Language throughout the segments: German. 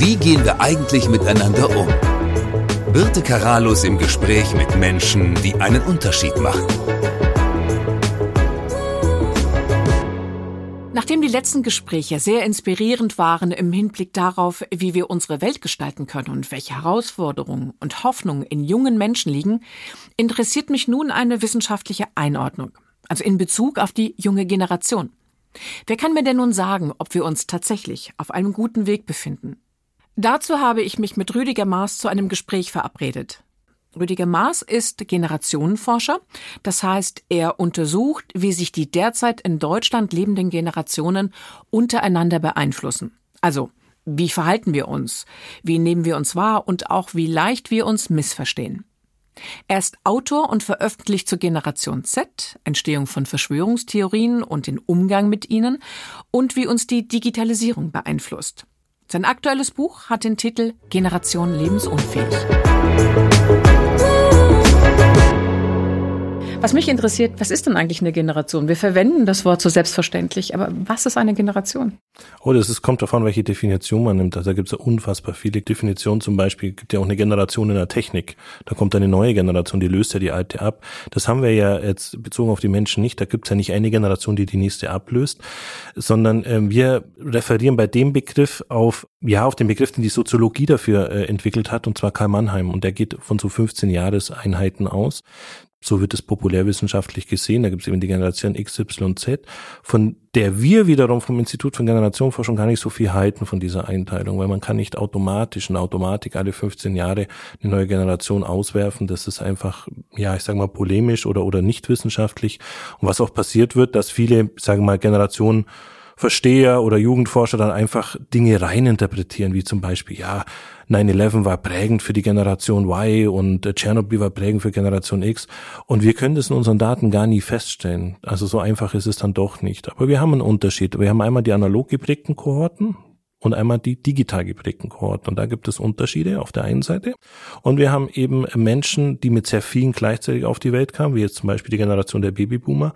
Wie gehen wir eigentlich miteinander um? Birte Karalus im Gespräch mit Menschen, die einen Unterschied machen. Nachdem die letzten Gespräche sehr inspirierend waren im Hinblick darauf, wie wir unsere Welt gestalten können und welche Herausforderungen und Hoffnungen in jungen Menschen liegen, interessiert mich nun eine wissenschaftliche Einordnung, also in Bezug auf die junge Generation. Wer kann mir denn nun sagen, ob wir uns tatsächlich auf einem guten Weg befinden? Dazu habe ich mich mit Rüdiger Maas zu einem Gespräch verabredet. Rüdiger Maas ist Generationenforscher. Das heißt, er untersucht, wie sich die derzeit in Deutschland lebenden Generationen untereinander beeinflussen. Also, wie verhalten wir uns? Wie nehmen wir uns wahr? Und auch wie leicht wir uns missverstehen. Er ist Autor und veröffentlicht zur Generation Z, Entstehung von Verschwörungstheorien und den Umgang mit ihnen und wie uns die Digitalisierung beeinflusst. Sein aktuelles Buch hat den Titel Generation lebensunfähig. Was mich interessiert, was ist denn eigentlich eine Generation? Wir verwenden das Wort so selbstverständlich, aber was ist eine Generation? Oh, das ist, kommt davon, welche Definition man nimmt. Also da gibt es ja unfassbar viele Definitionen. Zum Beispiel gibt ja auch eine Generation in der Technik. Da kommt eine neue Generation, die löst ja die alte ab. Das haben wir ja jetzt bezogen auf die Menschen nicht. Da gibt es ja nicht eine Generation, die die nächste ablöst, sondern äh, wir referieren bei dem Begriff auf, ja, auf den Begriff, den die Soziologie dafür äh, entwickelt hat, und zwar Karl Mannheim. Und der geht von so 15 Jahreseinheiten aus. So wird es populärwissenschaftlich gesehen. Da gibt es eben die Generation XYZ, von der wir wiederum vom Institut für Generationenforschung gar nicht so viel halten von dieser Einteilung, weil man kann nicht automatisch in Automatik alle 15 Jahre eine neue Generation auswerfen. Das ist einfach, ja, ich sage mal polemisch oder, oder nicht wissenschaftlich. Und was auch passiert wird, dass viele, sagen wir mal, Generationen Versteher oder Jugendforscher dann einfach Dinge reininterpretieren, wie zum Beispiel, ja, 9-11 war prägend für die Generation Y und Tschernobyl war prägend für Generation X. Und wir können das in unseren Daten gar nie feststellen. Also so einfach ist es dann doch nicht. Aber wir haben einen Unterschied. Wir haben einmal die analog geprägten Kohorten, und einmal die digital geprägten Kohorten. Und da gibt es Unterschiede auf der einen Seite. Und wir haben eben Menschen, die mit sehr vielen gleichzeitig auf die Welt kamen, wie jetzt zum Beispiel die Generation der Babyboomer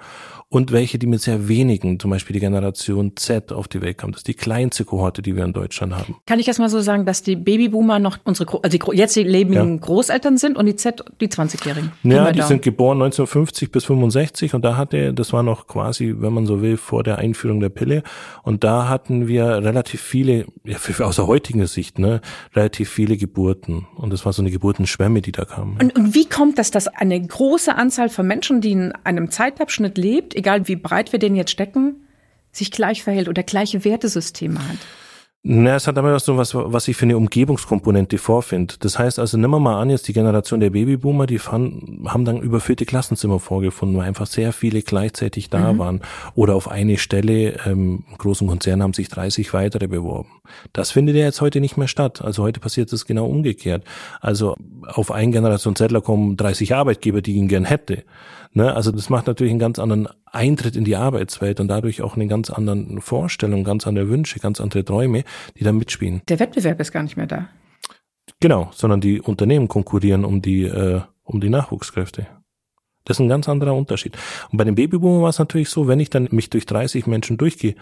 und welche, die mit sehr wenigen, zum Beispiel die Generation Z auf die Welt kam. Das ist die kleinste Kohorte, die wir in Deutschland haben. Kann ich erst mal so sagen, dass die Babyboomer noch unsere, also die jetzt lebenden ja. Großeltern sind und die Z die 20-Jährigen? Ja, die sind geboren 1950 bis 65 und da hatte, das war noch quasi, wenn man so will, vor der Einführung der Pille und da hatten wir relativ viele, ja, für, aus der heutigen Sicht, ne, relativ viele Geburten und das war so eine Geburtenschwemme, die da kam. Und, und wie kommt das, dass eine große Anzahl von Menschen, die in einem Zeitabschnitt lebt, egal wie breit wir den jetzt stecken, sich gleich verhält oder gleiche Wertesysteme hat. Na, es hat damit auch so was, was ich für eine Umgebungskomponente vorfinde. Das heißt also, nehmen wir mal an, jetzt die Generation der Babyboomer, die fanden, haben dann überfüllte Klassenzimmer vorgefunden, weil einfach sehr viele gleichzeitig da mhm. waren. Oder auf eine Stelle, ähm, großen Konzernen haben sich 30 weitere beworben. Das findet ja jetzt heute nicht mehr statt. Also heute passiert es genau umgekehrt. Also auf eine Generation Zettler kommen 30 Arbeitgeber, die ihn gern hätte. Ne? Also das macht natürlich einen ganz anderen Eintritt in die Arbeitswelt und dadurch auch eine ganz anderen Vorstellung, ganz andere Wünsche, ganz andere Träume, die da mitspielen. Der Wettbewerb ist gar nicht mehr da. Genau, sondern die Unternehmen konkurrieren um die, äh, um die Nachwuchskräfte. Das ist ein ganz anderer Unterschied. Und bei den Babyboomern war es natürlich so, wenn ich dann mich durch 30 Menschen durchgehe,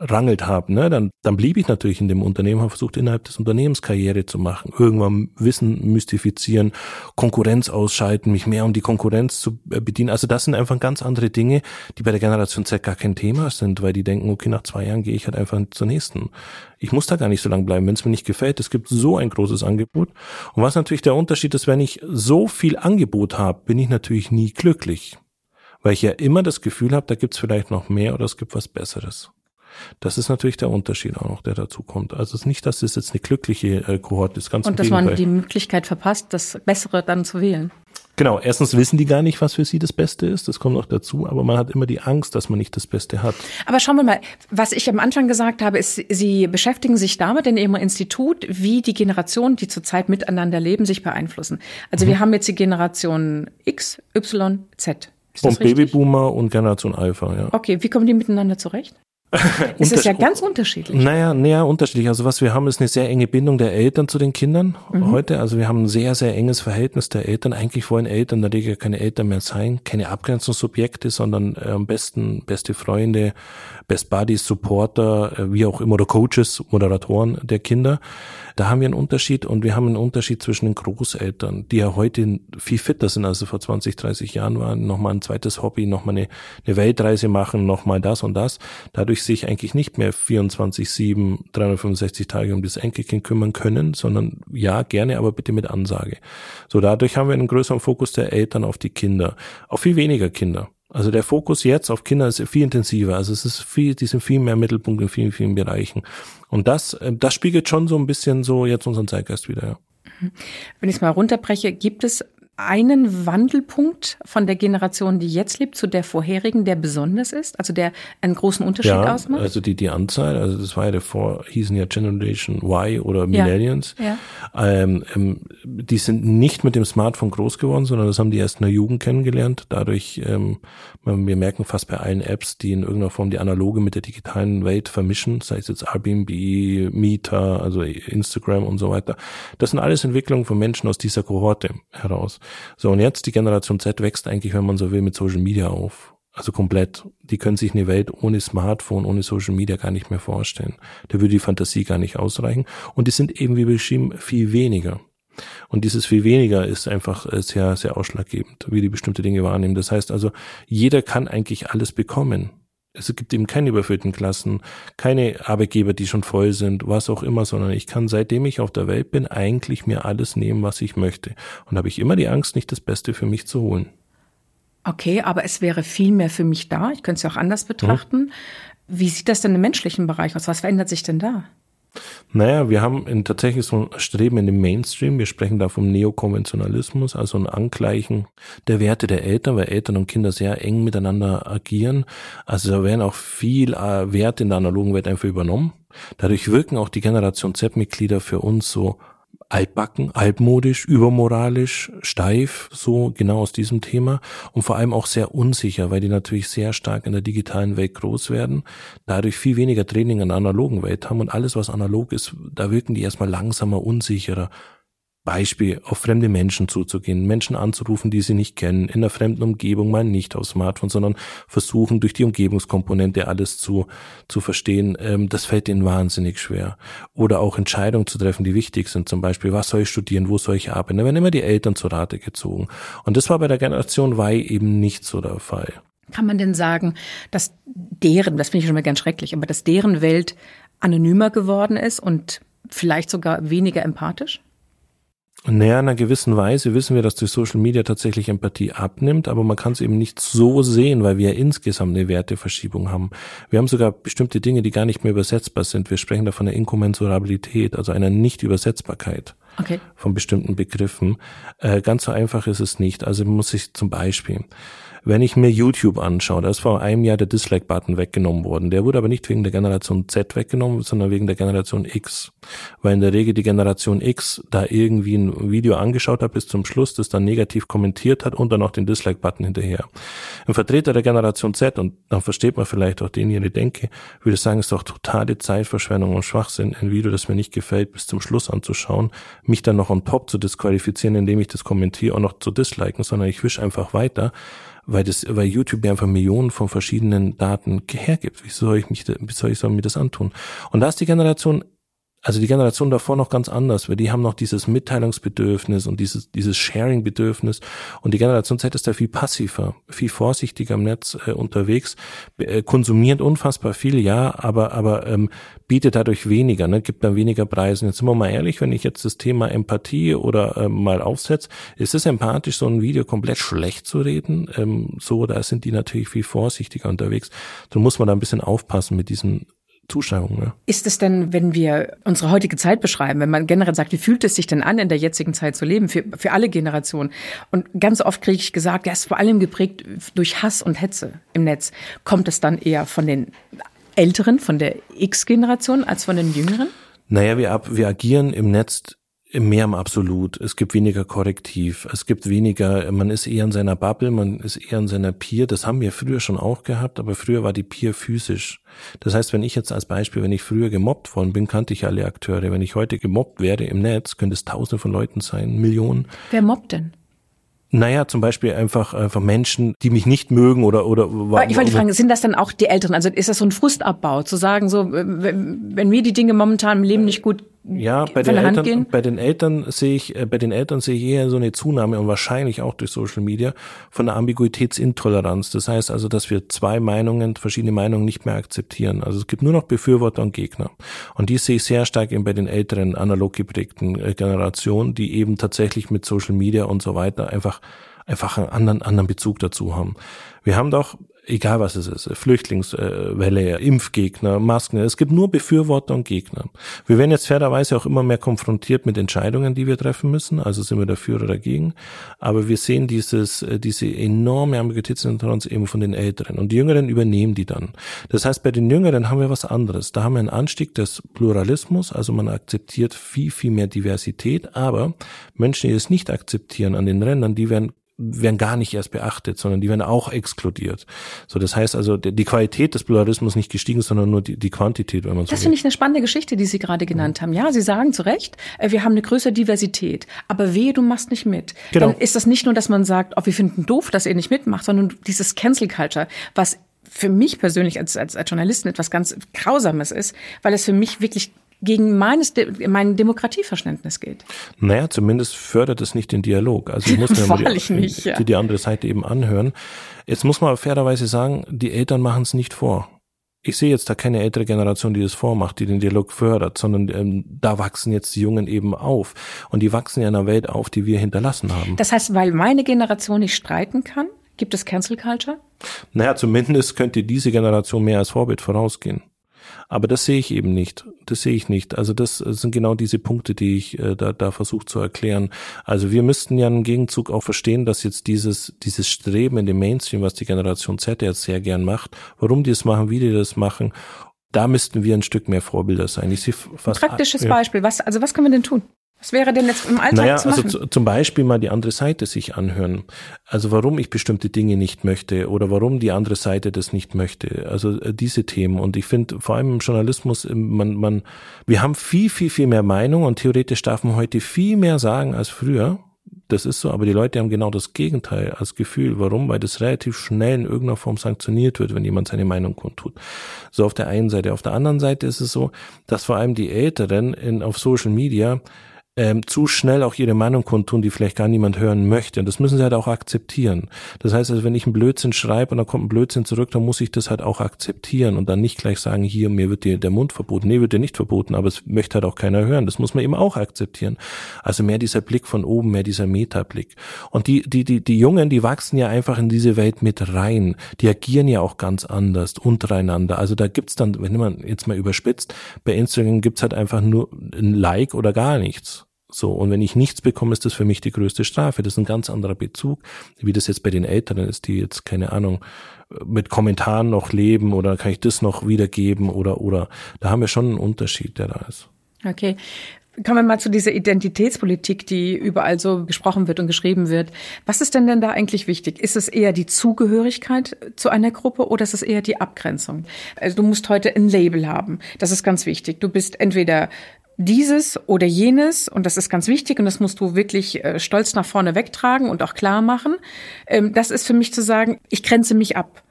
rangelt habe, ne, dann, dann blieb ich natürlich in dem Unternehmen, habe versucht, innerhalb des Unternehmens Karriere zu machen, irgendwann Wissen mystifizieren, Konkurrenz ausschalten, mich mehr um die Konkurrenz zu äh, bedienen. Also das sind einfach ganz andere Dinge, die bei der Generation Z gar kein Thema sind, weil die denken, okay, nach zwei Jahren gehe ich halt einfach zur nächsten. Ich muss da gar nicht so lange bleiben, wenn es mir nicht gefällt. Es gibt so ein großes Angebot. Und was natürlich der Unterschied ist, wenn ich so viel Angebot habe, bin ich natürlich nie glücklich. Weil ich ja immer das Gefühl habe, da gibt es vielleicht noch mehr oder es gibt was Besseres. Das ist natürlich der Unterschied auch noch, der dazu kommt. Also es ist nicht, dass es jetzt eine glückliche äh, Kohorte ist, ganz Und dass man die Möglichkeit verpasst, das Bessere dann zu wählen. Genau, erstens wissen die gar nicht, was für sie das Beste ist, das kommt noch dazu, aber man hat immer die Angst, dass man nicht das Beste hat. Aber schauen wir mal, was ich am Anfang gesagt habe, ist, Sie beschäftigen sich damit in Ihrem Institut, wie die Generationen, die zurzeit miteinander leben, sich beeinflussen. Also mhm. wir haben jetzt die Generation X, Y, Z. Ist und Babyboomer und Generation Alpha, ja. Okay, wie kommen die miteinander zurecht? Es ist ja ganz unterschiedlich. Naja, näher unterschiedlich. Also was wir haben, ist eine sehr enge Bindung der Eltern zu den Kindern mhm. heute. Also wir haben ein sehr, sehr enges Verhältnis der Eltern. Eigentlich wollen Eltern in der Regel keine Eltern mehr sein, keine Abgrenzungsobjekte, sondern am besten beste Freunde, Best Buddies, Supporter, äh, wie auch immer, oder Coaches, Moderatoren der Kinder. Da haben wir einen Unterschied und wir haben einen Unterschied zwischen den Großeltern, die ja heute viel fitter sind, als sie vor 20, 30 Jahren waren, nochmal ein zweites Hobby, nochmal eine, eine Weltreise machen, nochmal das und das. Dadurch sich eigentlich nicht mehr 24, 7, 365 Tage um das Enkelkind kümmern können, sondern ja, gerne, aber bitte mit Ansage. So, dadurch haben wir einen größeren Fokus der Eltern auf die Kinder, auf viel weniger Kinder. Also der Fokus jetzt auf Kinder ist viel intensiver. Also es ist viel, die sind viel mehr Mittelpunkt in vielen, vielen Bereichen. Und das, äh, das spiegelt schon so ein bisschen so jetzt unseren Zeitgeist wieder, ja. Mhm. Wenn ich es mal runterbreche, gibt es einen Wandelpunkt von der Generation, die jetzt lebt, zu der vorherigen, der besonders ist, also der einen großen Unterschied ja, ausmacht? Also die, die Anzahl, also das war ja davor, hießen ja Generation Y oder Millennials. Ja, ja. Ähm, ähm, die sind nicht mit dem Smartphone groß geworden, sondern das haben die erst in der Jugend kennengelernt. Dadurch, ähm, wir merken fast bei allen Apps, die in irgendeiner Form die analoge mit der digitalen Welt vermischen, sei es jetzt Airbnb, Meter, also Instagram und so weiter. Das sind alles Entwicklungen von Menschen aus dieser Kohorte heraus. So, und jetzt die Generation Z wächst eigentlich, wenn man so will, mit Social Media auf. Also komplett. Die können sich eine Welt ohne Smartphone, ohne Social Media gar nicht mehr vorstellen. Da würde die Fantasie gar nicht ausreichen. Und die sind eben, wie beschrieben, viel weniger. Und dieses viel weniger ist einfach äh, sehr, sehr ausschlaggebend, wie die bestimmte Dinge wahrnehmen. Das heißt also, jeder kann eigentlich alles bekommen es gibt eben keine überfüllten Klassen, keine Arbeitgeber, die schon voll sind, was auch immer, sondern ich kann, seitdem ich auf der Welt bin, eigentlich mir alles nehmen, was ich möchte. Und habe ich immer die Angst, nicht das Beste für mich zu holen. Okay, aber es wäre viel mehr für mich da. Ich könnte es ja auch anders betrachten. Hm. Wie sieht das denn im menschlichen Bereich aus? Was verändert sich denn da? Naja, wir haben in, tatsächlich so ein Streben in dem Mainstream. Wir sprechen da vom Neokonventionalismus, also ein Angleichen der Werte der Eltern, weil Eltern und Kinder sehr eng miteinander agieren. Also da werden auch viel äh, Werte in der analogen Welt einfach übernommen. Dadurch wirken auch die Generation Z-Mitglieder für uns so altbacken, altmodisch, übermoralisch, steif, so genau aus diesem Thema. Und vor allem auch sehr unsicher, weil die natürlich sehr stark in der digitalen Welt groß werden, dadurch viel weniger Training in der analogen Welt haben. Und alles, was analog ist, da wirken die erstmal langsamer, unsicherer, Beispiel, auf fremde Menschen zuzugehen, Menschen anzurufen, die sie nicht kennen, in einer fremden Umgebung mal nicht aufs Smartphone, sondern versuchen durch die Umgebungskomponente alles zu, zu verstehen, ähm, das fällt ihnen wahnsinnig schwer. Oder auch Entscheidungen zu treffen, die wichtig sind, zum Beispiel, was soll ich studieren, wo soll ich arbeiten, da werden immer die Eltern zur Rate gezogen. Und das war bei der Generation Y eben nicht so der Fall. Kann man denn sagen, dass deren, das finde ich schon mal ganz schrecklich, aber dass deren Welt anonymer geworden ist und vielleicht sogar weniger empathisch? Naja, in einer gewissen Weise wissen wir, dass durch Social Media tatsächlich Empathie abnimmt, aber man kann es eben nicht so sehen, weil wir insgesamt eine Werteverschiebung haben. Wir haben sogar bestimmte Dinge, die gar nicht mehr übersetzbar sind. Wir sprechen da von der Inkommensurabilität, also einer Nicht-Übersetzbarkeit okay. von bestimmten Begriffen. Äh, ganz so einfach ist es nicht. Also muss ich zum Beispiel wenn ich mir YouTube anschaue, da ist vor einem Jahr der Dislike-Button weggenommen worden. Der wurde aber nicht wegen der Generation Z weggenommen, sondern wegen der Generation X. Weil in der Regel die Generation X da irgendwie ein Video angeschaut hat bis zum Schluss, das dann negativ kommentiert hat und dann auch den Dislike-Button hinterher. Ein Vertreter der Generation Z, und dann versteht man vielleicht auch den ihre Denke, würde sagen, ist doch totale Zeitverschwendung und Schwachsinn, ein Video, das mir nicht gefällt, bis zum Schluss anzuschauen, mich dann noch on top zu disqualifizieren, indem ich das kommentiere und noch zu disliken, sondern ich wisch einfach weiter weil das, weil YouTube mir einfach Millionen von verschiedenen Daten hergibt. Wie soll ich mich, wie soll ich soll mir das antun? Und da ist die Generation also die Generation davor noch ganz anders, weil die haben noch dieses Mitteilungsbedürfnis und dieses, dieses Sharing-Bedürfnis. Und die Generation Z ist da viel passiver, viel vorsichtiger im Netz äh, unterwegs, äh, konsumiert unfassbar viel, ja, aber, aber ähm, bietet dadurch weniger, ne, gibt dann weniger Preise. Jetzt sind wir mal ehrlich, wenn ich jetzt das Thema Empathie oder ähm, mal aufsetze, ist es empathisch, so ein Video komplett schlecht zu reden? Ähm, so, da sind die natürlich viel vorsichtiger unterwegs. Da muss man da ein bisschen aufpassen mit diesen Zuschreibung. Ne? Ist es denn, wenn wir unsere heutige Zeit beschreiben, wenn man generell sagt, wie fühlt es sich denn an, in der jetzigen Zeit zu leben, für, für alle Generationen? Und ganz oft kriege ich gesagt, ja, ist vor allem geprägt durch Hass und Hetze im Netz. Kommt es dann eher von den Älteren, von der X-Generation, als von den Jüngeren? Naja, wir, ab, wir agieren im Netz mehr im Absolut. Es gibt weniger Korrektiv. Es gibt weniger, man ist eher in seiner Bubble, man ist eher in seiner Peer. Das haben wir früher schon auch gehabt, aber früher war die Peer physisch. Das heißt, wenn ich jetzt als Beispiel, wenn ich früher gemobbt worden bin, kannte ich alle Akteure. Wenn ich heute gemobbt werde im Netz, könnte es tausende von Leuten sein, Millionen. Wer mobbt denn? Naja, zum Beispiel einfach, einfach Menschen, die mich nicht mögen oder oder. Ich wollte fragen, sind das dann auch die Älteren? Also ist das so ein Frustabbau, zu sagen, so wenn, wenn mir die Dinge momentan im Leben nicht gut ja, bei den, Eltern, bei den Eltern sehe ich, äh, bei den Eltern sehe ich eher so eine Zunahme und wahrscheinlich auch durch Social Media von der Ambiguitätsintoleranz. Das heißt also, dass wir zwei Meinungen, verschiedene Meinungen nicht mehr akzeptieren. Also es gibt nur noch Befürworter und Gegner. Und die sehe ich sehr stark eben bei den älteren analog geprägten äh, Generationen, die eben tatsächlich mit Social Media und so weiter einfach einfach einen anderen, anderen Bezug dazu haben. Wir haben doch egal was es ist, Flüchtlingswelle, Impfgegner, Masken, es gibt nur Befürworter und Gegner. Wir werden jetzt fairerweise auch immer mehr konfrontiert mit Entscheidungen, die wir treffen müssen, also sind wir dafür oder dagegen, aber wir sehen dieses, äh, diese enorme Ambiguitätsintoleranz eben von den Älteren und die Jüngeren übernehmen die dann. Das heißt, bei den Jüngeren haben wir was anderes. Da haben wir einen Anstieg des Pluralismus, also man akzeptiert viel, viel mehr Diversität, aber Menschen, die es nicht akzeptieren an den Rändern, die werden werden gar nicht erst beachtet, sondern die werden auch exkludiert. So, das heißt also, die Qualität des Pluralismus nicht gestiegen, sondern nur die, die Quantität, wenn man so Das finde ich eine spannende Geschichte, die Sie gerade genannt haben. Ja, Sie sagen zu Recht, äh, wir haben eine größere Diversität, aber wehe, du machst nicht mit. Genau. Dann ist das nicht nur, dass man sagt, oh, wir finden doof, dass ihr nicht mitmacht, sondern dieses Cancel Culture, was für mich persönlich als, als, als Journalisten etwas ganz Grausames ist, weil es für mich wirklich gegen meines, mein Demokratieverständnis geht. Naja, zumindest fördert es nicht den Dialog. Also ich muss mir mal die, nicht, ja. die, die andere Seite eben anhören. Jetzt muss man fairerweise sagen, die Eltern machen es nicht vor. Ich sehe jetzt da keine ältere Generation, die das vormacht, die den Dialog fördert, sondern ähm, da wachsen jetzt die Jungen eben auf. Und die wachsen ja in einer Welt auf, die wir hinterlassen haben. Das heißt, weil meine Generation nicht streiten kann, gibt es Cancel Culture? Naja, zumindest könnte diese Generation mehr als Vorbild vorausgehen. Aber das sehe ich eben nicht. Das sehe ich nicht. Also das sind genau diese Punkte, die ich äh, da, da versuche zu erklären. Also wir müssten ja im Gegenzug auch verstehen, dass jetzt dieses, dieses Streben in dem Mainstream, was die Generation Z jetzt sehr gern macht, warum die es machen, wie die das machen, da müssten wir ein Stück mehr Vorbilder sein. Ich sehe fast, Praktisches Beispiel. Was, also was können wir denn tun? Was wäre denn jetzt im Alltag naja, zu also machen? Also zum Beispiel mal die andere Seite sich anhören. Also warum ich bestimmte Dinge nicht möchte oder warum die andere Seite das nicht möchte. Also äh, diese Themen. Und ich finde vor allem im Journalismus, man, man, wir haben viel, viel, viel mehr Meinung und theoretisch darf man heute viel mehr sagen als früher. Das ist so, aber die Leute haben genau das Gegenteil als Gefühl. Warum? Weil das relativ schnell in irgendeiner Form sanktioniert wird, wenn jemand seine Meinung kundtut. So auf der einen Seite. Auf der anderen Seite ist es so, dass vor allem die Älteren in, auf Social Media ähm, zu schnell auch ihre Meinung kundtun, die vielleicht gar niemand hören möchte. Und das müssen sie halt auch akzeptieren. Das heißt also, wenn ich einen Blödsinn schreibe und dann kommt ein Blödsinn zurück, dann muss ich das halt auch akzeptieren und dann nicht gleich sagen, hier, mir wird dir der Mund verboten. Nee, wird dir nicht verboten, aber es möchte halt auch keiner hören. Das muss man eben auch akzeptieren. Also mehr dieser Blick von oben, mehr dieser Metablick. Und die, die, die, die Jungen, die wachsen ja einfach in diese Welt mit rein. Die agieren ja auch ganz anders untereinander. Also da gibt's dann, wenn man jetzt mal überspitzt, bei Instagram gibt's halt einfach nur ein Like oder gar nichts. So, und wenn ich nichts bekomme, ist das für mich die größte Strafe. Das ist ein ganz anderer Bezug, wie das jetzt bei den Älteren ist, die jetzt, keine Ahnung, mit Kommentaren noch leben oder kann ich das noch wiedergeben oder, oder, da haben wir schon einen Unterschied, der da ist. Okay. Kommen wir mal zu dieser Identitätspolitik, die überall so gesprochen wird und geschrieben wird. Was ist denn denn da eigentlich wichtig? Ist es eher die Zugehörigkeit zu einer Gruppe oder ist es eher die Abgrenzung? Also du musst heute ein Label haben. Das ist ganz wichtig. Du bist entweder dieses oder jenes, und das ist ganz wichtig, und das musst du wirklich äh, stolz nach vorne wegtragen und auch klar machen. Ähm, das ist für mich zu sagen, ich grenze mich ab.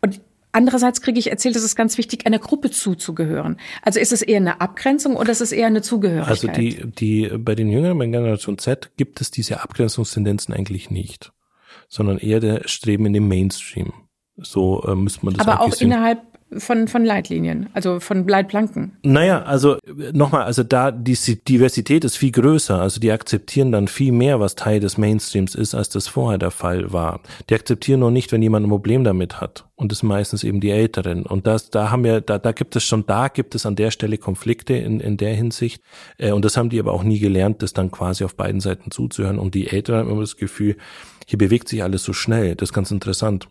Und Andererseits kriege ich erzählt, es ist ganz wichtig, einer Gruppe zuzugehören. Also ist es eher eine Abgrenzung oder ist es eher eine Zugehörigkeit? Also die, die, bei den Jüngeren, bei Generation Z gibt es diese Abgrenzungstendenzen eigentlich nicht, sondern eher der Streben in den Mainstream. So äh, müsste man das Aber auch sehen. innerhalb von, von Leitlinien, also von Leitplanken. Naja, also nochmal, also da die Diversität ist viel größer, also die akzeptieren dann viel mehr, was Teil des Mainstreams ist, als das vorher der Fall war. Die akzeptieren nur nicht, wenn jemand ein Problem damit hat. Und das meistens eben die Älteren. Und das, da haben wir, da, da gibt es schon, da gibt es an der Stelle Konflikte in, in der Hinsicht. Äh, und das haben die aber auch nie gelernt, das dann quasi auf beiden Seiten zuzuhören. Und die Älteren haben immer das Gefühl, hier bewegt sich alles so schnell. Das ist ganz interessant.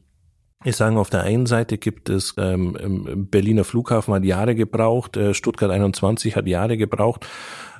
Ich sage, auf der einen Seite gibt es ähm, Berliner Flughafen hat Jahre gebraucht, äh, Stuttgart 21 hat Jahre gebraucht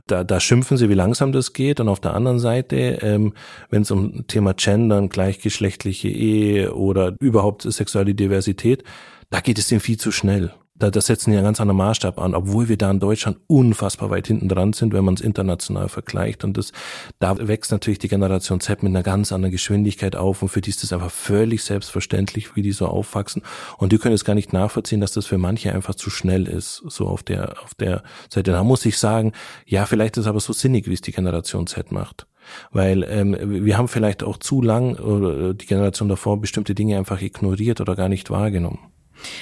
Da, da schimpfen sie, wie langsam das geht. Und auf der anderen Seite, ähm, wenn es um Thema Gendern, gleichgeschlechtliche Ehe oder überhaupt sexuelle Diversität, da geht es denen viel zu schnell da, das setzen ja einen ganz anderen Maßstab an, obwohl wir da in Deutschland unfassbar weit hinten dran sind, wenn man es international vergleicht. Und das, da wächst natürlich die Generation Z mit einer ganz anderen Geschwindigkeit auf und für die ist das einfach völlig selbstverständlich, wie die so aufwachsen. Und die können es gar nicht nachvollziehen, dass das für manche einfach zu schnell ist, so auf der, auf der Seite. Da muss ich sagen, ja, vielleicht ist es aber so sinnig, wie es die Generation Z macht weil ähm, wir haben vielleicht auch zu lang oder die Generation davor bestimmte Dinge einfach ignoriert oder gar nicht wahrgenommen.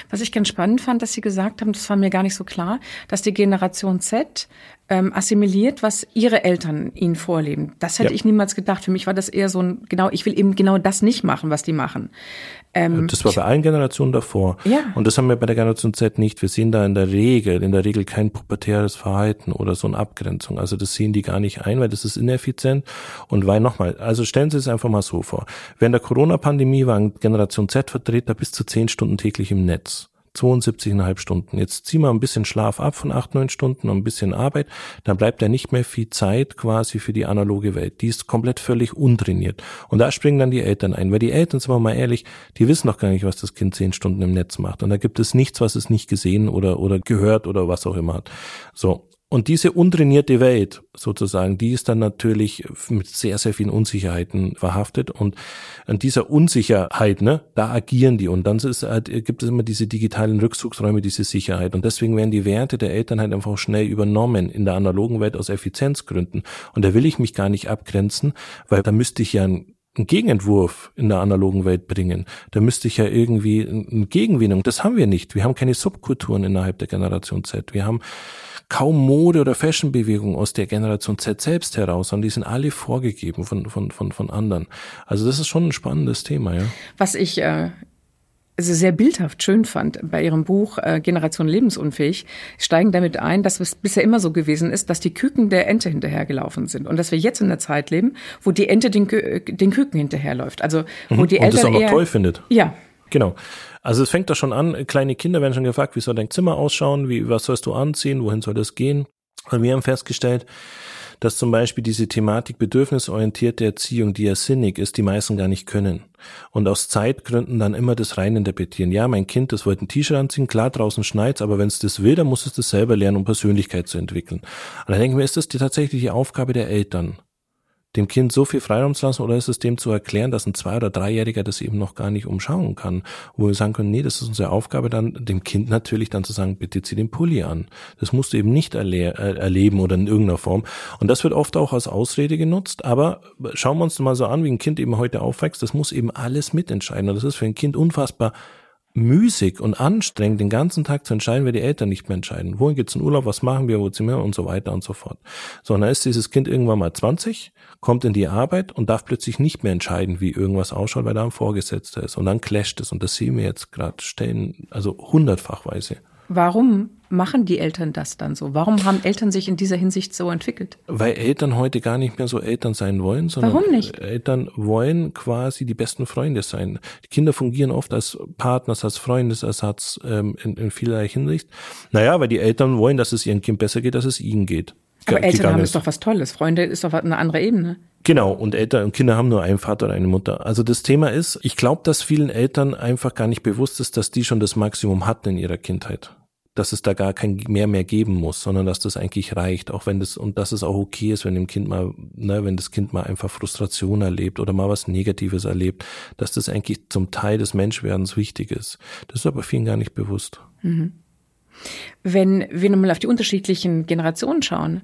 Was ich ganz spannend fand, dass Sie gesagt haben, das war mir gar nicht so klar, dass die Generation Z ähm, assimiliert, was ihre Eltern ihnen vorleben. Das hätte ja. ich niemals gedacht. Für mich war das eher so ein, genau, ich will eben genau das nicht machen, was die machen. Ähm, das war bei allen Generationen davor. Ja. Und das haben wir bei der Generation Z nicht. Wir sehen da in der Regel, in der Regel kein pubertäres Verhalten oder so eine Abgrenzung. Also das sehen die gar nicht ein, weil das ist ineffizient. Und weil nochmal, also stellen Sie es einfach mal so vor. Während der Corona-Pandemie waren Generation Z-Vertreter bis zu zehn Stunden täglich im Netz. 72,5 Stunden. Jetzt zieh mal ein bisschen Schlaf ab von acht, neun Stunden und ein bisschen Arbeit, dann bleibt ja nicht mehr viel Zeit quasi für die analoge Welt. Die ist komplett völlig untrainiert. Und da springen dann die Eltern ein, weil die Eltern, sagen wir mal ehrlich, die wissen doch gar nicht, was das Kind zehn Stunden im Netz macht. Und da gibt es nichts, was es nicht gesehen oder, oder gehört oder was auch immer hat. So. Und diese untrainierte Welt sozusagen, die ist dann natürlich mit sehr, sehr vielen Unsicherheiten verhaftet und an dieser Unsicherheit, ne, da agieren die und dann ist halt, gibt es immer diese digitalen Rückzugsräume, diese Sicherheit und deswegen werden die Werte der Eltern halt einfach schnell übernommen in der analogen Welt aus Effizienzgründen und da will ich mich gar nicht abgrenzen, weil da müsste ich ja ein einen Gegenentwurf in der analogen Welt bringen. Da müsste ich ja irgendwie eine Gegenwinnung. Das haben wir nicht. Wir haben keine Subkulturen innerhalb der Generation Z. Wir haben kaum Mode- oder Fashionbewegung aus der Generation Z selbst heraus, sondern die sind alle vorgegeben von, von, von, von anderen. Also das ist schon ein spannendes Thema, ja. Was ich äh, also sehr bildhaft schön fand bei ihrem Buch äh, Generation lebensunfähig, steigen damit ein, dass es bisher immer so gewesen ist, dass die Küken der Ente hinterhergelaufen sind und dass wir jetzt in der Zeit leben, wo die Ente den, den Küken hinterherläuft. Also wo mhm. die und Eltern das auch noch eher, toll findet. Ja. Genau. Also es fängt da schon an, kleine Kinder werden schon gefragt, wie soll dein Zimmer ausschauen, wie, was sollst du anziehen, wohin soll das gehen? Und wir haben festgestellt, dass zum Beispiel diese Thematik bedürfnisorientierte Erziehung, die ja sinnig ist, die meisten gar nicht können. Und aus Zeitgründen dann immer das rein interpretieren. Ja, mein Kind, das wollte ein T-Shirt anziehen, klar, draußen schneit's, aber wenn es das will, dann muss es das selber lernen, um Persönlichkeit zu entwickeln. Und dann denken wir, ist das die tatsächliche Aufgabe der Eltern? Dem Kind so viel Freiraum zu lassen oder ist es dem zu erklären, dass ein Zwei- oder Dreijähriger das eben noch gar nicht umschauen kann, wo wir sagen können, nee, das ist unsere Aufgabe dann, dem Kind natürlich dann zu sagen, bitte zieh den Pulli an. Das musst du eben nicht erle äh, erleben oder in irgendeiner Form. Und das wird oft auch als Ausrede genutzt, aber schauen wir uns mal so an, wie ein Kind eben heute aufwächst, das muss eben alles mitentscheiden und das ist für ein Kind unfassbar müßig und anstrengend, den ganzen Tag zu entscheiden, wer die Eltern nicht mehr entscheiden. Wohin geht's in Urlaub, was machen wir, wo sind wir und so weiter und so fort. So, und dann ist dieses Kind irgendwann mal 20, kommt in die Arbeit und darf plötzlich nicht mehr entscheiden, wie irgendwas ausschaut, weil da ein Vorgesetzter ist. Und dann clasht es. Und das sehen wir jetzt gerade stellen, also hundertfachweise. Warum machen die Eltern das dann so? Warum haben Eltern sich in dieser Hinsicht so entwickelt? Weil Eltern heute gar nicht mehr so Eltern sein wollen, sondern Warum nicht? Eltern wollen quasi die besten Freunde sein. Die Kinder fungieren oft als Partners, als Freundesersatz ähm, in, in vielerlei Hinsicht. Naja, weil die Eltern wollen, dass es ihrem Kind besser geht, dass es ihnen geht. Aber Eltern haben ist doch was Tolles. Freunde ist doch eine andere Ebene. Genau, und Eltern und Kinder haben nur einen Vater oder eine Mutter. Also das Thema ist, ich glaube, dass vielen Eltern einfach gar nicht bewusst ist, dass die schon das Maximum hatten in ihrer Kindheit dass es da gar kein mehr mehr geben muss, sondern dass das eigentlich reicht, auch wenn das und dass es auch okay ist, wenn dem Kind mal, ne, wenn das Kind mal einfach Frustration erlebt oder mal was Negatives erlebt, dass das eigentlich zum Teil des Menschwerdens wichtig ist. Das ist aber vielen gar nicht bewusst. Mhm. Wenn wir nochmal auf die unterschiedlichen Generationen schauen,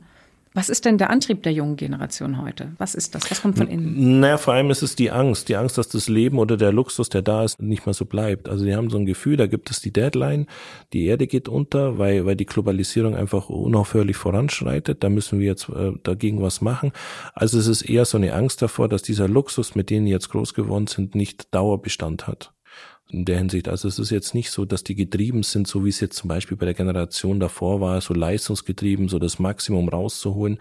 was ist denn der Antrieb der jungen Generation heute? Was ist das? Was kommt von innen? Naja, vor allem ist es die Angst. Die Angst, dass das Leben oder der Luxus, der da ist, nicht mehr so bleibt. Also die haben so ein Gefühl, da gibt es die Deadline, die Erde geht unter, weil, weil die Globalisierung einfach unaufhörlich voranschreitet. Da müssen wir jetzt äh, dagegen was machen. Also es ist eher so eine Angst davor, dass dieser Luxus, mit denen jetzt groß geworden sind, nicht Dauerbestand hat in der Hinsicht. Also es ist jetzt nicht so, dass die getrieben sind, so wie es jetzt zum Beispiel bei der Generation davor war, so leistungsgetrieben, so das Maximum rauszuholen,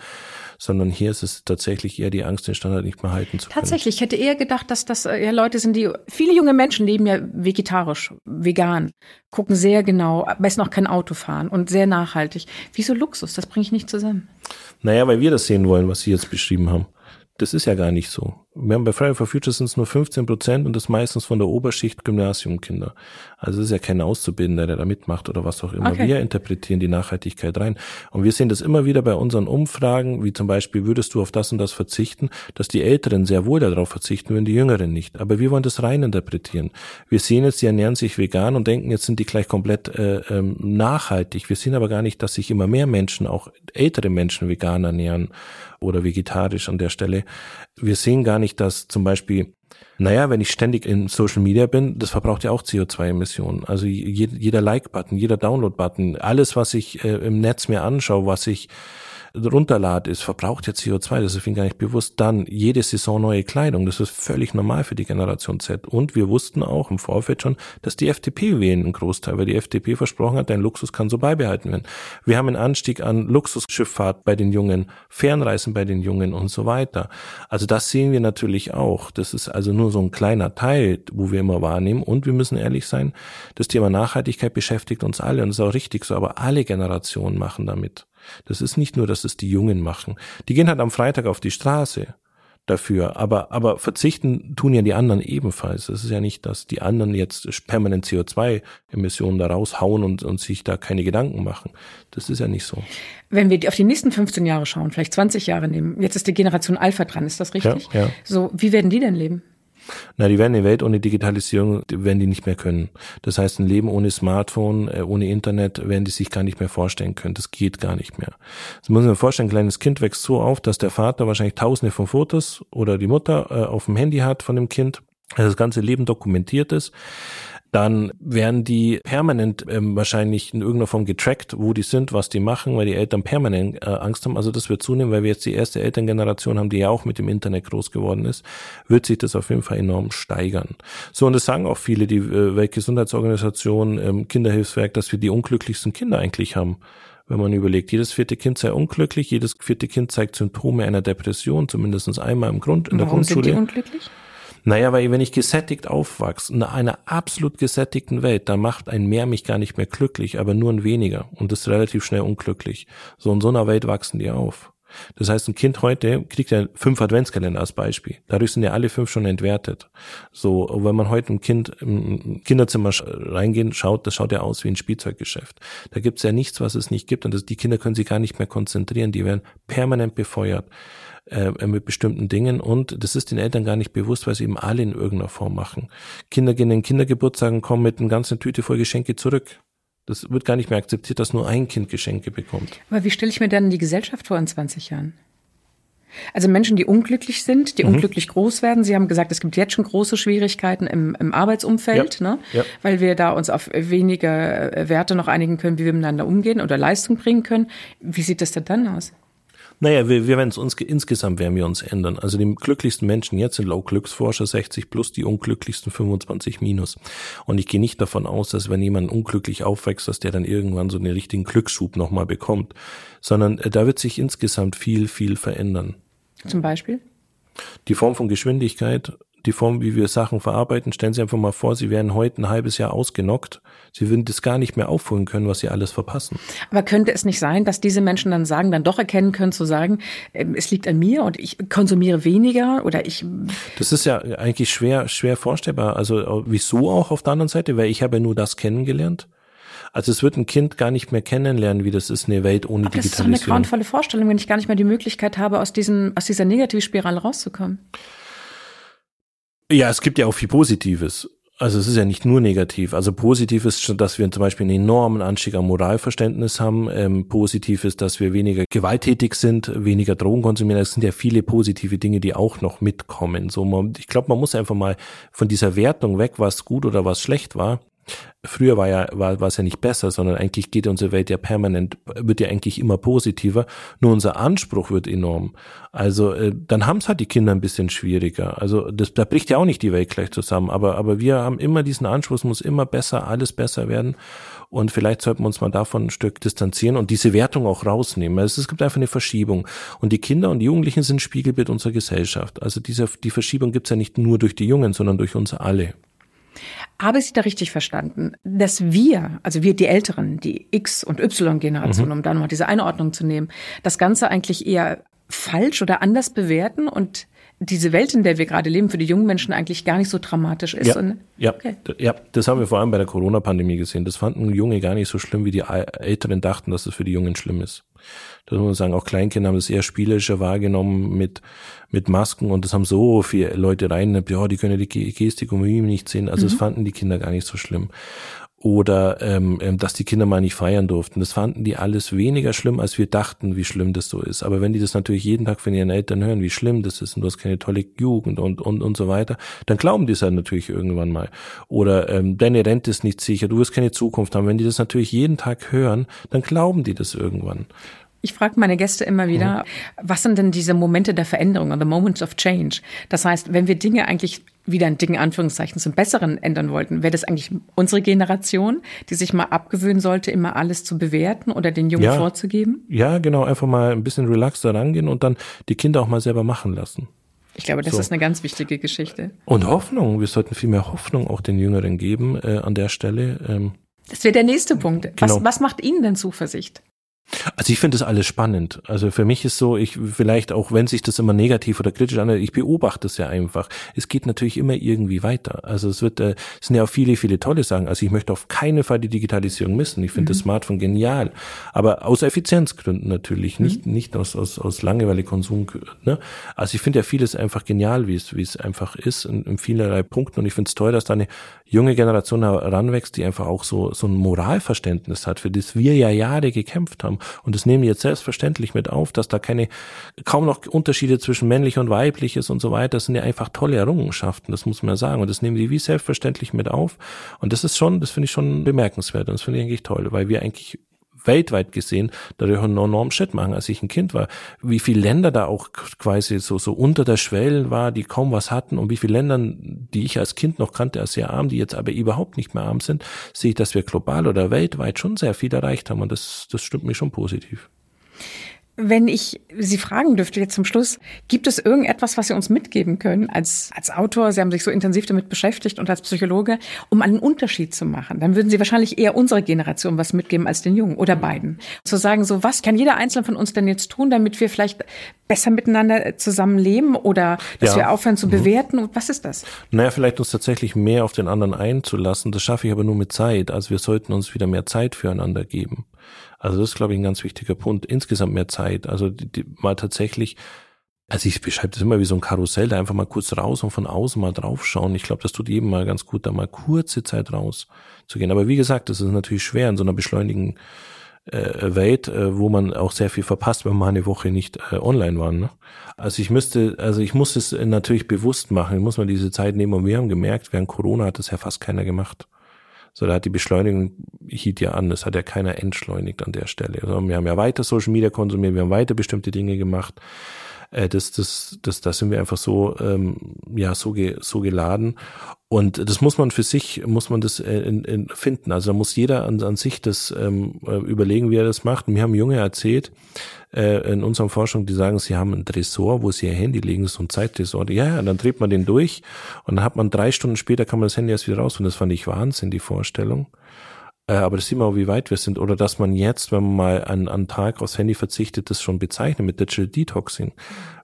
sondern hier ist es tatsächlich eher die Angst, den Standard nicht mehr halten zu können. Tatsächlich, ich hätte eher gedacht, dass das ja Leute sind, die, viele junge Menschen leben ja vegetarisch, vegan, gucken sehr genau, am besten auch kein Auto fahren und sehr nachhaltig. Wieso Luxus? Das bringe ich nicht zusammen. Naja, weil wir das sehen wollen, was Sie jetzt beschrieben haben. Das ist ja gar nicht so. Wir haben bei Friday for Future sind es nur 15 Prozent und das meistens von der Oberschicht Gymnasiumkinder. Also es ist ja kein Auszubildender, der da mitmacht oder was auch immer. Okay. Wir interpretieren die Nachhaltigkeit rein. Und wir sehen das immer wieder bei unseren Umfragen, wie zum Beispiel, würdest du auf das und das verzichten, dass die Älteren sehr wohl darauf verzichten würden, die Jüngeren nicht. Aber wir wollen das rein interpretieren. Wir sehen jetzt, die ernähren sich vegan und denken, jetzt sind die gleich komplett äh, ähm, nachhaltig. Wir sehen aber gar nicht, dass sich immer mehr Menschen, auch ältere Menschen vegan ernähren oder vegetarisch an der Stelle. Wir sehen gar nicht, dass zum Beispiel naja, wenn ich ständig in Social Media bin, das verbraucht ja auch CO2-Emissionen. Also jeder Like-Button, jeder Download-Button, alles, was ich äh, im Netz mir anschaue, was ich runterlade, ist, verbraucht ja CO2, das ist vielen gar nicht bewusst. Dann jede Saison neue Kleidung, das ist völlig normal für die Generation Z. Und wir wussten auch im Vorfeld schon, dass die FDP wählen, ein Großteil, weil die FDP versprochen hat, dein Luxus kann so beibehalten werden. Wir haben einen Anstieg an Luxusschifffahrt bei den Jungen, Fernreisen bei den Jungen und so weiter. Also das sehen wir natürlich auch. Das ist also nur so ein kleiner Teil, wo wir immer wahrnehmen. Und wir müssen ehrlich sein, das Thema Nachhaltigkeit beschäftigt uns alle und ist auch richtig so, aber alle Generationen machen damit. Das ist nicht nur, dass es die Jungen machen. Die gehen halt am Freitag auf die Straße dafür, aber, aber verzichten tun ja die anderen ebenfalls. Es ist ja nicht, dass die anderen jetzt permanent CO2-Emissionen da raushauen und, und sich da keine Gedanken machen. Das ist ja nicht so. Wenn wir auf die nächsten 15 Jahre schauen, vielleicht 20 Jahre nehmen, jetzt ist die Generation Alpha dran, ist das richtig? Ja, ja. So, wie werden die denn leben? Na, die werden eine Welt ohne Digitalisierung, werden die nicht mehr können. Das heißt, ein Leben ohne Smartphone, äh, ohne Internet, werden die sich gar nicht mehr vorstellen können. Das geht gar nicht mehr. Das muss man sich vorstellen, ein kleines Kind wächst so auf, dass der Vater wahrscheinlich tausende von Fotos oder die Mutter äh, auf dem Handy hat von dem Kind, das ganze Leben dokumentiert ist dann werden die permanent ähm, wahrscheinlich in irgendeiner Form getrackt, wo die sind, was die machen, weil die Eltern permanent äh, Angst haben. Also das wird zunehmen, weil wir jetzt die erste Elterngeneration haben, die ja auch mit dem Internet groß geworden ist, wird sich das auf jeden Fall enorm steigern. So, und das sagen auch viele, die äh, Weltgesundheitsorganisation, ähm, Kinderhilfswerk, dass wir die unglücklichsten Kinder eigentlich haben wenn man überlegt, jedes vierte Kind sei unglücklich, jedes vierte Kind zeigt Symptome einer Depression, zumindest einmal im Grund, in Warum der Grundschule. Sind die unglücklich? Naja, weil wenn ich gesättigt aufwachse, in einer absolut gesättigten Welt, dann macht ein Mehr mich gar nicht mehr glücklich, aber nur ein weniger und ist relativ schnell unglücklich. So in so einer Welt wachsen die auf. Das heißt, ein Kind heute kriegt ja fünf Adventskalender als Beispiel. Dadurch sind ja alle fünf schon entwertet. So, wenn man heute ein Kind im Kinderzimmer reingehen schaut, das schaut ja aus wie ein Spielzeuggeschäft. Da gibt's ja nichts, was es nicht gibt und das, die Kinder können sich gar nicht mehr konzentrieren. Die werden permanent befeuert äh, mit bestimmten Dingen und das ist den Eltern gar nicht bewusst, weil sie eben alle in irgendeiner Form machen. Kinder gehen in den Kindergeburtstag und kommen mit einer ganzen Tüte voll Geschenke zurück. Das wird gar nicht mehr akzeptiert, dass nur ein Kind Geschenke bekommt. Aber wie stelle ich mir dann die Gesellschaft vor in 20 Jahren? Also Menschen, die unglücklich sind, die mhm. unglücklich groß werden. Sie haben gesagt, es gibt jetzt schon große Schwierigkeiten im, im Arbeitsumfeld, ja. ne? Ja. weil wir da uns auf weniger Werte noch einigen können, wie wir miteinander umgehen oder Leistung bringen können. Wie sieht das denn dann aus? Naja, wir, wir werden uns insgesamt werden wir uns ändern. Also die glücklichsten Menschen jetzt sind Low-Glücksforscher 60 plus, die unglücklichsten 25 minus. Und ich gehe nicht davon aus, dass wenn jemand unglücklich aufwächst, dass der dann irgendwann so einen richtigen Glücksschub nochmal bekommt, sondern äh, da wird sich insgesamt viel, viel verändern. Zum Beispiel? Die Form von Geschwindigkeit, die Form, wie wir Sachen verarbeiten. Stellen Sie einfach mal vor, Sie wären heute ein halbes Jahr ausgenockt. Sie würden das gar nicht mehr aufholen können, was Sie alles verpassen. Aber könnte es nicht sein, dass diese Menschen dann sagen, dann doch erkennen können, zu sagen, ähm, es liegt an mir und ich konsumiere weniger oder ich. Das ist ja eigentlich schwer, schwer vorstellbar. Also äh, wieso auch auf der anderen Seite? Weil ich habe ja nur das kennengelernt. Also es wird ein Kind gar nicht mehr kennenlernen, wie das ist, eine Welt ohne Aber Digitalisierung. Das ist doch eine grauenvolle Vorstellung, wenn ich gar nicht mehr die Möglichkeit habe, aus, diesem, aus dieser Negativspirale rauszukommen. Ja, es gibt ja auch viel Positives. Also es ist ja nicht nur negativ. Also positiv ist schon, dass wir zum Beispiel einen enormen Anstieg am Moralverständnis haben. Ähm, positiv ist, dass wir weniger gewalttätig sind, weniger Drogen konsumieren. Es sind ja viele positive Dinge, die auch noch mitkommen. So, man, ich glaube, man muss einfach mal von dieser Wertung weg, was gut oder was schlecht war, Früher war ja, war, war es ja nicht besser, sondern eigentlich geht unsere Welt ja permanent, wird ja eigentlich immer positiver. Nur unser Anspruch wird enorm. Also äh, dann haben es halt die Kinder ein bisschen schwieriger. Also das, da bricht ja auch nicht die Welt gleich zusammen. Aber, aber wir haben immer diesen Anspruch, muss immer besser, alles besser werden. Und vielleicht sollten wir uns mal davon ein Stück distanzieren und diese Wertung auch rausnehmen. Also es gibt einfach eine Verschiebung. Und die Kinder und die Jugendlichen sind Spiegelbild unserer Gesellschaft. Also diese, die Verschiebung gibt's ja nicht nur durch die Jungen, sondern durch uns alle. Habe ich Sie da richtig verstanden, dass wir, also wir die Älteren, die X- und Y-Generation, mhm. um da nochmal diese Einordnung zu nehmen, das Ganze eigentlich eher falsch oder anders bewerten und diese Welt, in der wir gerade leben, für die jungen Menschen eigentlich gar nicht so dramatisch ist. Ja, ja, okay. ja, das haben wir vor allem bei der Corona-Pandemie gesehen. Das fanden Junge gar nicht so schlimm, wie die Älteren dachten, dass es für die Jungen schlimm ist. Das muss man sagen, auch Kleinkinder haben das eher spielerischer wahrgenommen mit, mit Masken und das haben so viele Leute rein, ja, die können die Gestik und Mimik nicht sehen. Also mhm. das fanden die Kinder gar nicht so schlimm oder ähm, ähm, dass die Kinder mal nicht feiern durften. Das fanden die alles weniger schlimm, als wir dachten, wie schlimm das so ist. Aber wenn die das natürlich jeden Tag von ihren Eltern hören, wie schlimm das ist und du hast keine tolle Jugend und und und so weiter, dann glauben die es halt natürlich irgendwann mal. Oder ähm, deine Rente ist nicht sicher, du wirst keine Zukunft haben. Wenn die das natürlich jeden Tag hören, dann glauben die das irgendwann. Ich frage meine Gäste immer wieder, mhm. was sind denn diese Momente der Veränderung, the moments of change? Das heißt, wenn wir Dinge eigentlich wieder in Dingen Anführungszeichen zum Besseren ändern wollten, wäre das eigentlich unsere Generation, die sich mal abgewöhnen sollte, immer alles zu bewerten oder den Jungen ja, vorzugeben? Ja, genau, einfach mal ein bisschen relaxter rangehen und dann die Kinder auch mal selber machen lassen. Ich glaube, das so. ist eine ganz wichtige Geschichte. Und Hoffnung, wir sollten viel mehr Hoffnung auch den Jüngeren geben äh, an der Stelle. Ähm, das wäre der nächste Punkt. Was, genau. was macht Ihnen denn Zuversicht? Also ich finde das alles spannend. Also für mich ist so, ich vielleicht auch, wenn sich das immer negativ oder kritisch anhört, ich beobachte es ja einfach. Es geht natürlich immer irgendwie weiter. Also es wird, äh, es sind ja auch viele, viele tolle Sachen. Also ich möchte auf keinen Fall die Digitalisierung missen. Ich finde mhm. das Smartphone genial. Aber aus Effizienzgründen natürlich, mhm. nicht, nicht aus, aus, aus Langeweile, Konsum. Ne? Also ich finde ja vieles einfach genial, wie es, wie es einfach ist in, in vielerlei Punkten. Und ich finde es toll, dass da eine junge Generation heranwächst, die einfach auch so, so ein Moralverständnis hat, für das wir ja Jahre gekämpft haben. Und das nehmen die jetzt selbstverständlich mit auf, dass da keine, kaum noch Unterschiede zwischen männlich und weiblich ist und so weiter. Das sind ja einfach tolle Errungenschaften, das muss man sagen. Und das nehmen die wie selbstverständlich mit auf. Und das ist schon, das finde ich schon bemerkenswert. Und das finde ich eigentlich toll, weil wir eigentlich weltweit gesehen dadurch einen enormen Schritt machen, als ich ein Kind war. Wie viele Länder da auch quasi so, so unter der Schwelle war, die kaum was hatten und wie viele Länder, die ich als Kind noch kannte, als sehr arm, die jetzt aber überhaupt nicht mehr arm sind, sehe ich, dass wir global oder weltweit schon sehr viel erreicht haben und das, das stimmt mich schon positiv. Wenn ich Sie fragen dürfte jetzt zum Schluss, gibt es irgendetwas, was Sie uns mitgeben können als, als Autor? Sie haben sich so intensiv damit beschäftigt und als Psychologe, um einen Unterschied zu machen. Dann würden Sie wahrscheinlich eher unserer Generation was mitgeben als den Jungen oder beiden. Zu sagen, so was kann jeder Einzelne von uns denn jetzt tun, damit wir vielleicht besser miteinander zusammenleben oder dass ja. wir aufhören zu mhm. bewerten? Was ist das? Naja, vielleicht uns tatsächlich mehr auf den anderen einzulassen. Das schaffe ich aber nur mit Zeit. Also wir sollten uns wieder mehr Zeit füreinander geben. Also das ist, glaube ich, ein ganz wichtiger Punkt. Insgesamt mehr Zeit. Also die, die, mal tatsächlich, also ich beschreibe das immer wie so ein Karussell, da einfach mal kurz raus und von außen mal draufschauen. Ich glaube, das tut jedem mal ganz gut, da mal kurze Zeit raus zu gehen. Aber wie gesagt, das ist natürlich schwer in so einer beschleunigen äh, Welt, äh, wo man auch sehr viel verpasst, wenn man eine Woche nicht äh, online war. Ne? Also ich müsste, also ich muss es natürlich bewusst machen. Ich muss mal diese Zeit nehmen und wir haben gemerkt, während Corona hat das ja fast keiner gemacht. So, da hat die Beschleunigung hielt ja an, das hat ja keiner entschleunigt an der Stelle. Also wir haben ja weiter Social Media konsumiert, wir haben weiter bestimmte Dinge gemacht. Äh, das, das, das, da sind wir einfach so, ähm, ja, so, ge, so geladen. Und das muss man für sich, muss man das äh, in, in finden. Also da muss jeder an, an sich das ähm, äh, überlegen, wie er das macht. Mir haben Junge erzählt, äh, in unserer Forschung, die sagen, sie haben ein Tresor, wo sie ihr Handy legen, so ein Zeittresor. Ja, ja, dann dreht man den durch und dann hat man drei Stunden später, kann man das Handy erst wieder raus. Und das fand ich Wahnsinn, die Vorstellung. Äh, aber das sieht man auch, wie weit wir sind. Oder dass man jetzt, wenn man mal an, an Tag aufs Handy verzichtet, das schon bezeichnet mit Digital Detoxing.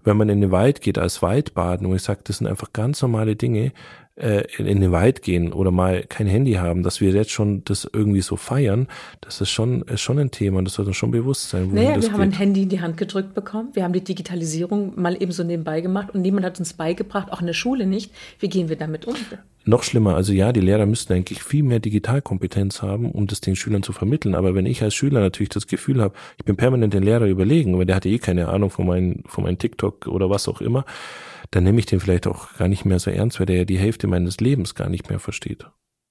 Wenn man in den Wald geht als Waldbaden, wo ich sage, das sind einfach ganz normale Dinge, äh, in, in den Wald gehen oder mal kein Handy haben, dass wir jetzt schon das irgendwie so feiern, das ist schon, ist schon ein Thema und das sollte uns schon bewusst sein. Naja, wir haben ein Handy in die Hand gedrückt bekommen, wir haben die Digitalisierung mal eben so nebenbei gemacht und niemand hat uns beigebracht, auch in der Schule nicht, wie gehen wir damit um. Noch schlimmer, also ja, die Lehrer müssten eigentlich viel mehr Digitalkompetenz haben, um das den Schülern zu vermitteln. Aber wenn ich als Schüler natürlich das Gefühl habe, ich bin permanent den Lehrer überlegen, weil der hatte eh keine Ahnung von meinem von meinem TikTok oder was auch immer, dann nehme ich den vielleicht auch gar nicht mehr so ernst, weil der ja die Hälfte meines Lebens gar nicht mehr versteht.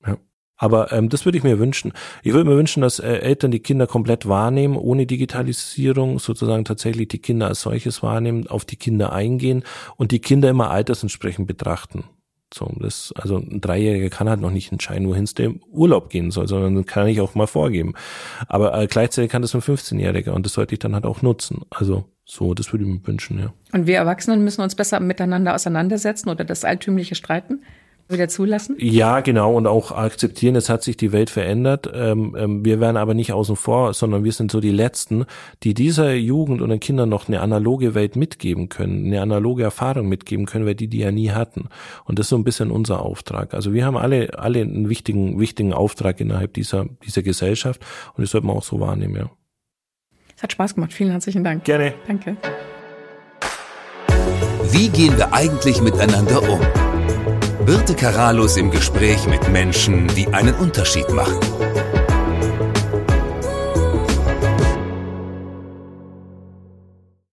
Ja. Aber ähm, das würde ich mir wünschen. Ich würde mir wünschen, dass äh, Eltern die Kinder komplett wahrnehmen, ohne Digitalisierung, sozusagen tatsächlich die Kinder als solches wahrnehmen, auf die Kinder eingehen und die Kinder immer altersentsprechend betrachten. So, das, also ein Dreijähriger kann halt noch nicht entscheiden, wohin es dem Urlaub gehen soll, sondern kann ich auch mal vorgeben. Aber äh, gleichzeitig kann das ein 15-Jähriger und das sollte ich dann halt auch nutzen. Also so, das würde ich mir wünschen, ja. Und wir Erwachsenen müssen uns besser miteinander auseinandersetzen oder das altümliche Streiten? wieder zulassen? Ja, genau, und auch akzeptieren, es hat sich die Welt verändert. Ähm, ähm, wir werden aber nicht außen vor, sondern wir sind so die Letzten, die dieser Jugend und den Kindern noch eine analoge Welt mitgeben können, eine analoge Erfahrung mitgeben können, weil die die ja nie hatten. Und das ist so ein bisschen unser Auftrag. Also wir haben alle, alle einen wichtigen, wichtigen Auftrag innerhalb dieser, dieser Gesellschaft und das sollte man auch so wahrnehmen, ja. Es hat Spaß gemacht. Vielen herzlichen Dank. Gerne. Danke. Wie gehen wir eigentlich miteinander um? Birte Karalus im Gespräch mit Menschen, die einen Unterschied machen.